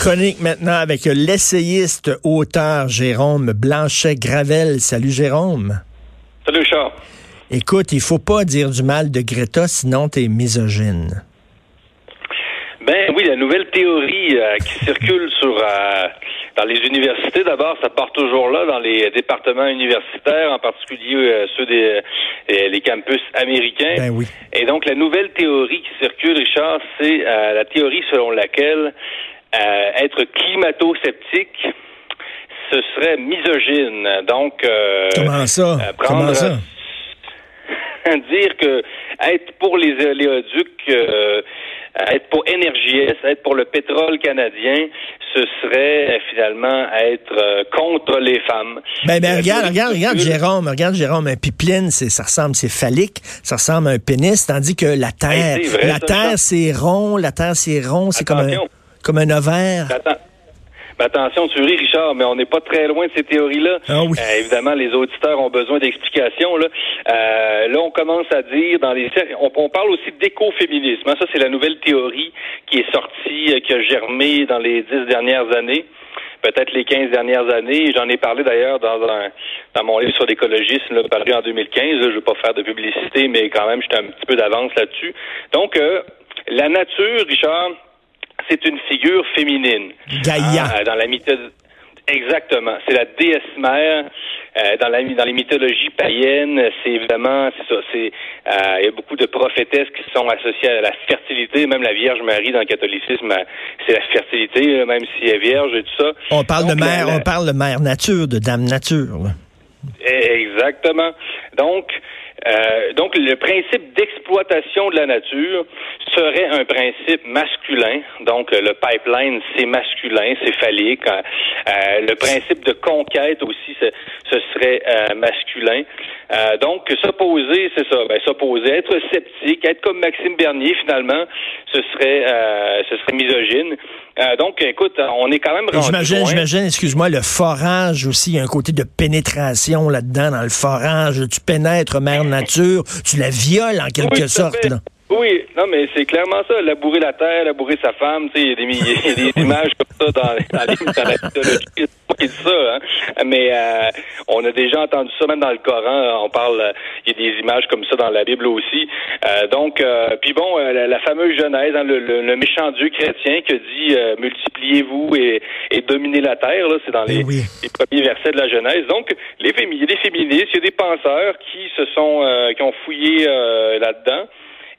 Chronique maintenant avec l'essayiste auteur Jérôme Blanchet-Gravel. Salut Jérôme. Salut Charles. Écoute, il faut pas dire du mal de Greta, sinon t'es misogyne. Ben oui, la nouvelle théorie euh, qui circule sur euh, dans les universités, d'abord, ça part toujours là, dans les départements universitaires, en particulier euh, ceux des les campus américains. Ben oui. Et donc, la nouvelle théorie qui circule, Richard, c'est la théorie selon laquelle être climato-sceptique, ce serait misogyne. Donc, comment ça? Prendre, Comment ça? dire que être pour les oléoducs être pour NRJS, être pour le pétrole canadien, ce serait euh, finalement être euh, contre les femmes. Ben, ben regarde, regarde, regarde Jérôme, regarde Jérôme, un pipeline, c'est, ça ressemble, c'est phallique, ça ressemble à un pénis, tandis que la Terre, c'est vrai, la Terre, c'est rond, la Terre, c'est rond, c'est comme un. Comme un ovaire. Attends. Ben, attention, tu ris, Richard, mais on n'est pas très loin de ces théories-là. Ah oui. Euh, évidemment, les auditeurs ont besoin d'explications. Là. Euh, là, on commence à dire dans les on, on parle aussi d'écoféminisme. hein. Ça, c'est la nouvelle théorie qui est sortie, euh, qui a germé dans les dix dernières années. Peut-être les 15 dernières années. J'en ai parlé d'ailleurs dans un dans mon livre sur l'écologisme, là, paru en 2015. Là, je ne veux pas faire de publicité, mais quand même, j'étais un petit peu d'avance là-dessus. Donc, euh, la nature, Richard, c'est une figure féminine. Gaïa. Ah, dans la mythologie. Exactement. C'est la déesse mère. Euh, dans, la, dans les mythologies païennes, c'est évidemment, c'est ça, c'est, euh, il y a beaucoup de prophétesses qui sont associées à la fertilité, même la Vierge Marie dans le catholicisme, euh, c'est la fertilité, même si elle est vierge et tout ça. On parle Donc, de mère, la- on parle de mère nature, de dame nature. là. Exactement. Donc, euh, donc le principe d'exploitation de la nature serait un principe masculin. Donc le pipeline, c'est masculin, c'est phallique. Euh, euh, le principe de conquête aussi, ce, ce serait euh, masculin. Euh, donc s'opposer, c'est ça. Ben, s'opposer, être sceptique, être comme Maxime Bernier finalement, ce serait, euh, ce serait misogyne. Euh, donc, écoute, on est quand même rendu J'imagine, j'imagine, excuse-moi, le forage aussi, il y a un côté de pénétration là-dedans, dans le forage. Tu pénètres mère nature, tu la violes en quelque Oui, sorte. là. Oui, non, mais c'est clairement ça. Labourer la terre, labourer sa femme, tu sais, il y a des, mi- il y a des images comme ça dans, dans, les, dans la mythologie. Dit ça, hein. Mais euh, on a déjà entendu ça, même dans le Coran. On parle, euh, il y a des images comme ça dans la Bible aussi. Euh, donc, euh, puis bon, euh, la, la fameuse Genèse, hein, le, le- le méchant Dieu chrétien qui dit euh, multipliez-vous et, et dominez la terre. Là, c'est dans les, Eh oui. les premiers versets de la Genèse. Donc, les fémi- il y a des féministes, il y a des penseurs qui se sont, euh, qui ont fouillé euh, là-dedans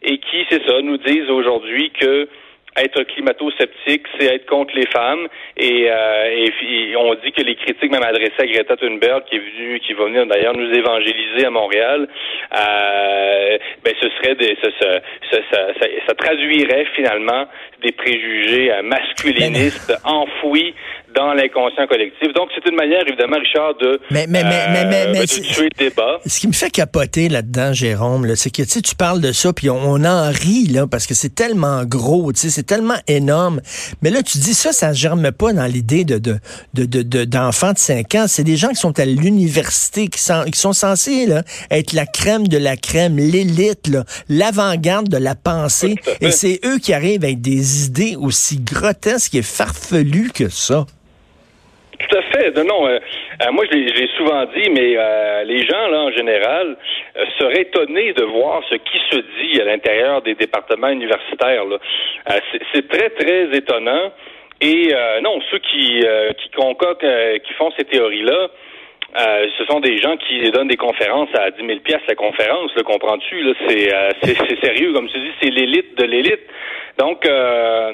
et qui, c'est ça, nous disent aujourd'hui que être climato-sceptique, c'est être contre les femmes. Et, euh, et on dit que les critiques, même adressées à Greta Thunberg, qui est venue, qui va venir d'ailleurs nous évangéliser à Montréal, euh, ben ce serait des, ça, ça, ça, ça, ça- ça traduirait finalement des préjugés euh, masculinistes enfouis dans l'inconscient collectif. Donc, c'est une manière, évidemment, Richard, de, Mais- mais- mais- mais- mais- euh, mais de tuer le débat. Ce qui me fait capoter là-dedans, Jérôme, là, c'est que tu parles de ça, puis on, on en rit, là, parce que c'est tellement gros, tu sais, c'est tellement énorme. Mais là, tu dis ça, ça germe pas dans l'idée de, de, de, de- de- d'enfants de 5 ans. C'est des gens qui sont à l'université, qui sont, qui sont censés là, être la crème de la crème, l'élite, là, l'avant-garde de la pensée. Et c'est eux qui arrivent avec des idées aussi grotesques et farfelues que ça. Non, euh, euh, moi, je l'ai souvent dit, mais euh, les gens, là, en général, seraient étonnés de voir ce qui se dit à l'intérieur des départements universitaires. c'est- très, très étonnant. Et non, ceux qui, qui font ces théories-là, ce sont des gens qui donnent des conférences à 10 000 pièces la conférence, le comprends-tu? C'est, sérieux, comme tu dis, c'est l'élite de l'élite. Donc, euh,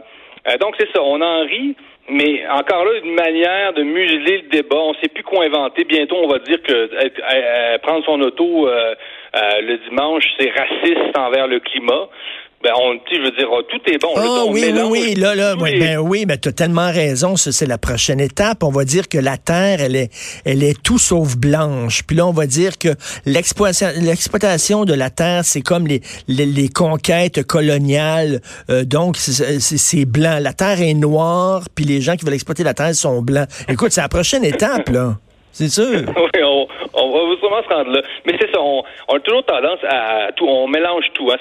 donc c'est ça, on en rit, mais encore là, une manière de museler le débat. On ne sait plus quoi inventer. Bientôt, on va dire que être- euh, prendre son auto euh, euh, le dimanche, c'est raciste envers le climat. Ben, on, je veux dire, tout est bon. Oh, oui, oui, oui, là, là, ben, oui, mais tu as tellement raison. Ça, c'est la prochaine étape. On va dire que la terre, elle est, elle est tout sauf blanche. Puis là, on va dire que l'exploitation de la terre, c'est comme les, les, conquêtes coloniales. Euh, donc, c'est blanc. La terre est noire, puis les gens qui veulent exploiter la terre sont blancs. Écoute, c'est la prochaine étape, là. C'est sûr. oui, on, on, va sûrement se rendre là. Mais c'est ça, on, on, a toujours tendance à tout, on mélange tout. Hein,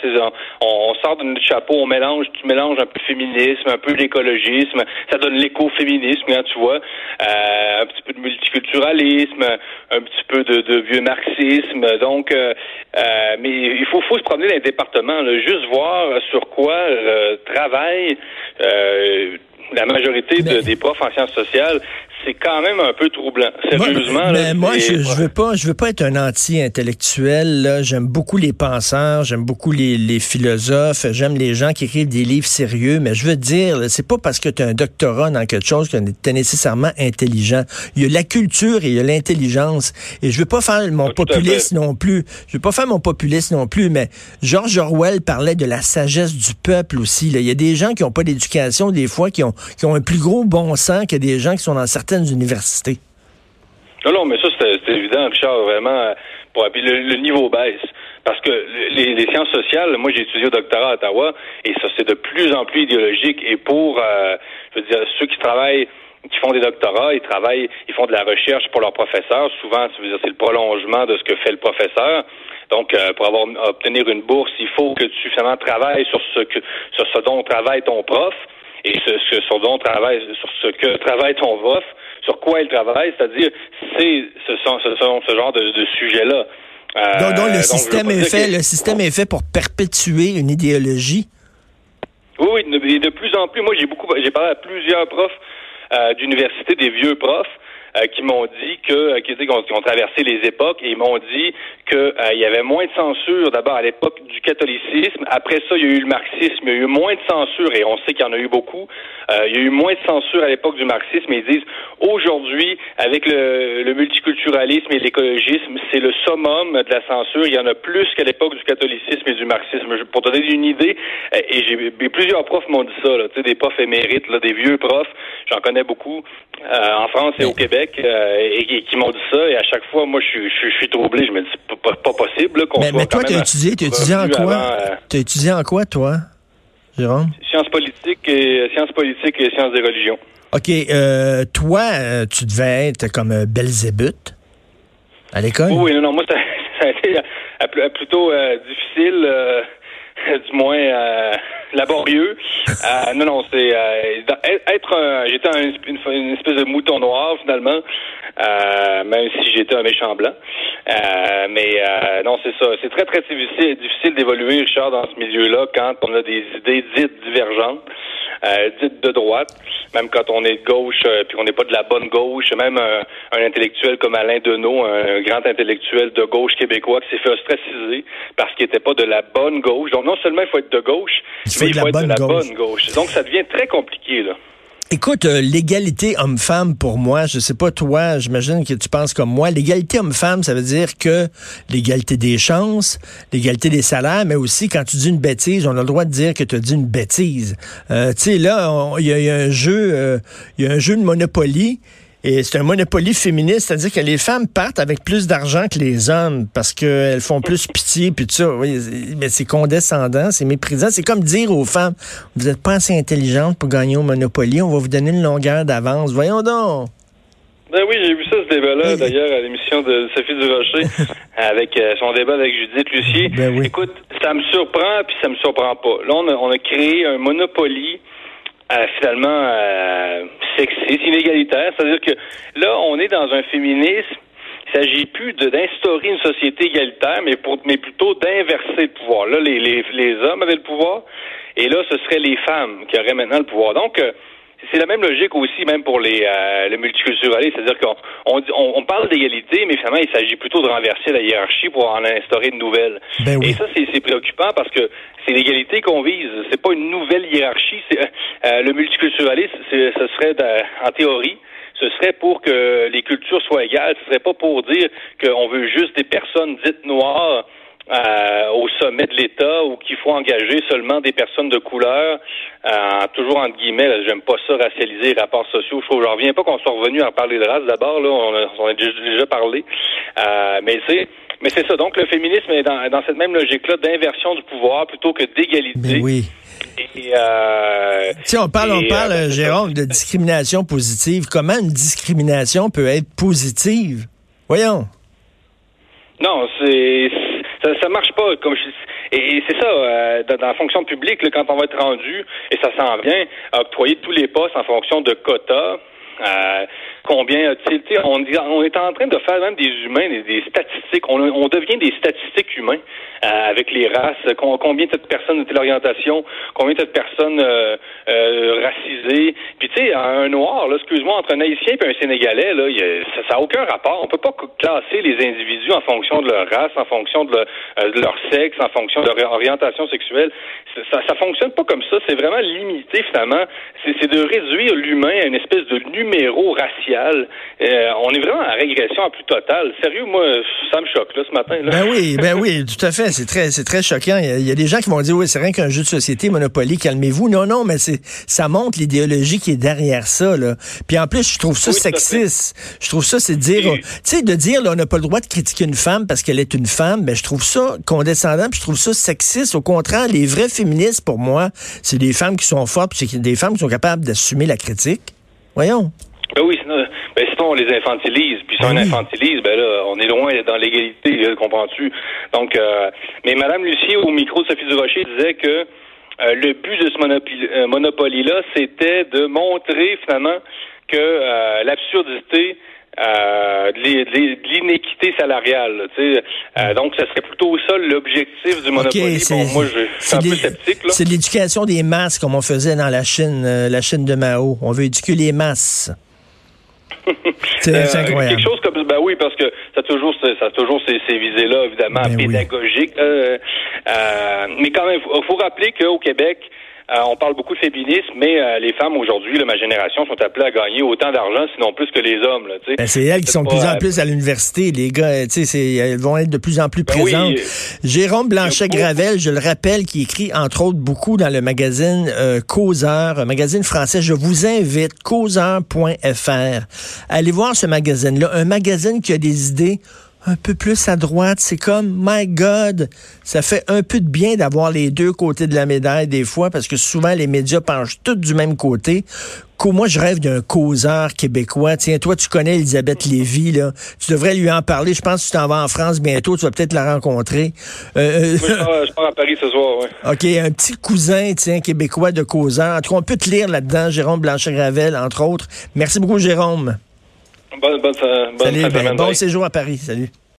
on, on, sort de notre chapeau, on mélange, tu mélanges un peu féminisme, un peu l'écologisme, ça donne l'écoféminisme, hein, tu vois, euh, un petit peu de multiculturalisme, un petit peu de, de vieux marxisme. Donc, euh, euh, mais il faut, faut se promener dans les départements, là, juste voir sur quoi euh, travaille euh, la majorité des profs en sciences sociales, c'est quand même un peu troublant. Sérieusement. Mais, moi, je, je, veux pas, je veux pas être un anti-intellectuel. J'aime beaucoup les penseurs, j'aime beaucoup les, les philosophes, j'aime les gens qui écrivent des livres sérieux. Mais je veux dire, c'est pas parce que tu as un doctorat dans quelque chose que tu es nécessairement intelligent. Il y a la culture et il y a l'intelligence. Et je veux pas faire mon ah, populiste non plus. Je veux pas faire mon populiste non plus. Mais George Orwell parlait de la sagesse du peuple aussi. Là. Il y a des gens qui ont pas d'éducation des fois, qui ont, qui ont un plus gros bon sens que des gens qui sont dans certaines universités. Non, non, mais ça, c'est évident, Richard, vraiment. Pour, le, niveau baisse. Parce que les, sciences sociales, moi j'ai étudié au doctorat à Ottawa, et ça c'est de plus en plus idéologique. Et pour, euh, je veux dire, ceux qui travaillent, qui font des doctorats, ils travaillent, ils font de la recherche pour leurs professeurs. Souvent, c'est le prolongement de ce que fait le professeur. Donc, euh, pour avoir obtenir une bourse, il faut que tu finalement travailles sur ce que sur ce dont travaille ton prof et ce, ce, dont travaille, sur ce que travaille ton prof, sur quoi il travaille, c'est-à-dire, c'est ce sont, ce sont ce genre de, de sujets-là. Euh, donc, le système est fait, le système est fait pour perpétuer une idéologie? Oui, oui, de, plus en plus. Moi, j'ai beaucoup, j'ai parlé à plusieurs profs euh, d'université, des vieux profs, euh, qui m'ont dit que euh, qui, ont, ont, traversé les époques et ils m'ont dit qu'il euh, y avait moins de censure d'abord à l'époque du catholicisme. Après ça, il y a eu le marxisme, il y a eu moins de censure et on sait qu'il y en a eu beaucoup. il y a eu moins de censure à l'époque du marxisme et ils disent aujourd'hui avec le, le multiculturalisme et l'écologisme, c'est le summum de la censure. Il y en a plus qu'à l'époque du catholicisme et du marxisme. Pour te donner une idée, et j'ai plusieurs profs m'ont dit ça, là, des profs émérites, là, des vieux profs, j'en connais beaucoup en France et au Québec euh, et, qui m'ont dit ça. Et à chaque fois, moi, je, je, je suis troublé. Je me dis, c'est pas, pas, possible qu'on mais, mais toi, tu as étudié, as étudié en quoi? Euh, tu as étudié en quoi, toi, Jérôme? Sciences politiques et sciences politiques et sciences des religions. OK. Euh, toi, tu devais être comme Belzébuth à l'école? Oui, non, non. Moi, ça, a été plutôt difficile, du moins laborieux. Euh, non, non, c'est euh, être j'étais une, espèce de mouton noir finalement, euh, même si j'étais un méchant blanc. mais non, c'est ça. C'est très très difficile, difficile d'évoluer, Richard, dans ce milieu-là quand on a des idées dites divergentes. Euh, dite de droite, même quand on est de gauche, euh, puis on n'est pas de la bonne gauche, même un, intellectuel comme Alain Deneau, un, grand intellectuel de gauche québécois qui s'est fait ostraciser parce qu'il n'était pas de la bonne gauche. Donc non seulement il faut être de gauche, mais il faut être de la bonne gauche. Donc ça devient très compliqué là. Écoute, euh, l'égalité homme-femme, pour moi, je sais pas toi, j'imagine que tu penses comme moi, l'égalité homme-femme, ça veut dire que l'égalité des chances, l'égalité des salaires, mais aussi quand tu dis une bêtise, on a le droit de dire que tu as dit une bêtise. Euh, tu sais, là, il y, a un jeu, euh, il y a un jeu de Monopoly. Et c'est un monopoly féministe, c'est-à-dire que les femmes partent avec plus d'argent que les hommes parce qu'elles font plus pitié, puis tout ça. Oui, mais c'est condescendant, c'est méprisant. C'est comme dire aux femmes, vous n'êtes pas assez intelligentes pour gagner au monopoly, on va vous donner une longueur d'avance. Voyons donc. Ben oui, j'ai vu ça, ce débat-là, d'ailleurs, à l'émission de Sophie Durocher, avec euh, son débat avec Judith Lucier. Ben Écoute, ça me surprend, puis ça me surprend pas. Là, on a, on a créé un monopoly euh, finalement euh, sexiste, inégalitaire. C'est-à-dire que là, on est dans un féminisme. Il s'agit plus d'instaurer une société égalitaire, mais, pour, mais plutôt d'inverser le pouvoir. Là, les, les, les hommes avaient le pouvoir, et là, ce seraient les femmes qui auraient maintenant le pouvoir. Donc, euh, c'est la même logique aussi, même pour les euh, le multiculturalisme, c'est-à-dire qu'on on, on, parle d'égalité, mais finalement il s'agit plutôt de renverser la hiérarchie pour en instaurer une nouvelle. Ben Et ça c'est préoccupant parce que c'est l'égalité qu'on vise, c'est pas une nouvelle hiérarchie. Euh, le multiculturalisme, ce serait en théorie ce serait pour que les cultures soient égales. Ce serait pas pour dire qu'on veut juste des personnes dites noires euh, au sommet de l'État ou qu'il faut engager seulement des personnes de couleur, euh, toujours entre guillemets, j'aime pas ça, racialiser les rapports sociaux. Je trouve, je reviens pas qu'on soit revenu à parler de race d'abord, là, on a, on a déjà, parlé. Euh, mais c'est mais c'est ça. Donc le féminisme est dans, dans cette même logique-là d'inversion du pouvoir plutôt que d'égalité. Mais oui. Et, euh, si on parle, on parle, euh, Jérôme, de discrimination positive. Comment une discrimination peut être positive? Voyons. Non, c'est ça, marche pas. Comme je, et, et c'est ça, euh, dans, dans, la fonction publique, là, quand on va être rendu, et ça s'en vient, à octroyer tous les postes en fonction de quotas. Euh, combien sais, on, on est en train de faire même des humains, des, statistiques. On, devient des statistiques humains euh, avec les races. Combien de personnes de telle orientation, combien de personnes euh, euh, racisées? Puis tu sais, un noir, excuse-moi, entre un haïtien et un sénégalais, là, a, ça n'a aucun rapport. On peut pas classer les individus en fonction de leur race, en fonction de euh, leur sexe, en fonction de leur orientation sexuelle. Ça, ça fonctionne pas comme ça. C'est vraiment limité finalement. C'est de réduire l'humain à une espèce de numéro racial. Euh, on est vraiment en régression à plus totale. Sérieux, moi, ça me choque là ce matin. Là. Ben oui, ben oui, tout à fait. C'est très, c'est très choquant. Il y, a, il y, a, des gens qui vont dire oui, c'est rien qu'un jeu de société, Monopoly, calmez-vous. Non, non, mais c'est, ça montre l'idéologie qui est derrière ça. Là. Puis en plus, je trouve ça oui, sexiste. Je trouve ça, c'est dire, tu sais, de dire là, on n'a pas le droit de critiquer une femme parce qu'elle est une femme. Ben je trouve ça condescendant. Puis je trouve ça sexiste. Au contraire, les vrais féministes, pour moi, c'est des femmes qui sont fortes, puis c'est des femmes qui sont capables d'assumer la critique. Voyons. Ben oui, sinon, ben sinon on les infantilise. Puis si on infantilise, ben là, on est loin dans l'égalité, comprends-tu? Donc, euh, mais Madame Lucier, au micro de Sophie Durocher, disait que euh, le but de ce euh, monopoly-là, c'était de montrer finalement que euh, l'absurdité euh, de l'inéquité salariale. Euh, donc, ce serait plutôt ça l'objectif du Monopoly. Okay, bon, moi, je suis un peu sceptique. C'est l'éducation des masses, comme on faisait dans la Chine, euh, la Chine de Mao. On veut éduquer les masses. c'est euh, incroyable. Quelque chose comme ben oui parce que ça a toujours ça a toujours ces, ces visées là évidemment ben pédagogiques. Oui. Euh, mais quand même, il faut rappeler qu'au Québec, euh, on parle beaucoup de féminisme, mais euh, les femmes aujourd'hui, ma génération, sont appelées à gagner autant d'argent, sinon plus que les hommes. Ben, c'est elles qui sont de plus en euh, plus à l'université. Les gars, elles vont être de plus en plus ben présentes. Oui, Jérôme Blanchet-Gravel, je le rappelle, qui écrit entre autres beaucoup dans le magazine euh, Causeur, un magazine français. Je vous invite, causeur.fr. Allez voir ce magazine-là, un magazine qui a des idées un peu plus à droite. C'est comme, my God, ça fait un peu de bien d'avoir les deux côtés de la médaille des fois, parce que souvent les médias penchent tous du même côté. Moi, je rêve d'un causeur québécois. Tiens, toi, tu connais Elisabeth Lévy, là. Tu devrais lui en parler. Je pense que tu t'en vas en France bientôt. Tu vas peut-être la rencontrer. Euh, oui, je pars à Paris ce soir, oui. OK, un petit cousin, tiens, québécois de causeur. En tout cas, on peut te lire là-dedans, Jérôme Blanchet-Gravel, entre autres. Merci beaucoup, Jérôme. Bonne, bonne, bonne Salut, ben, bon séjour à Paris. Salut.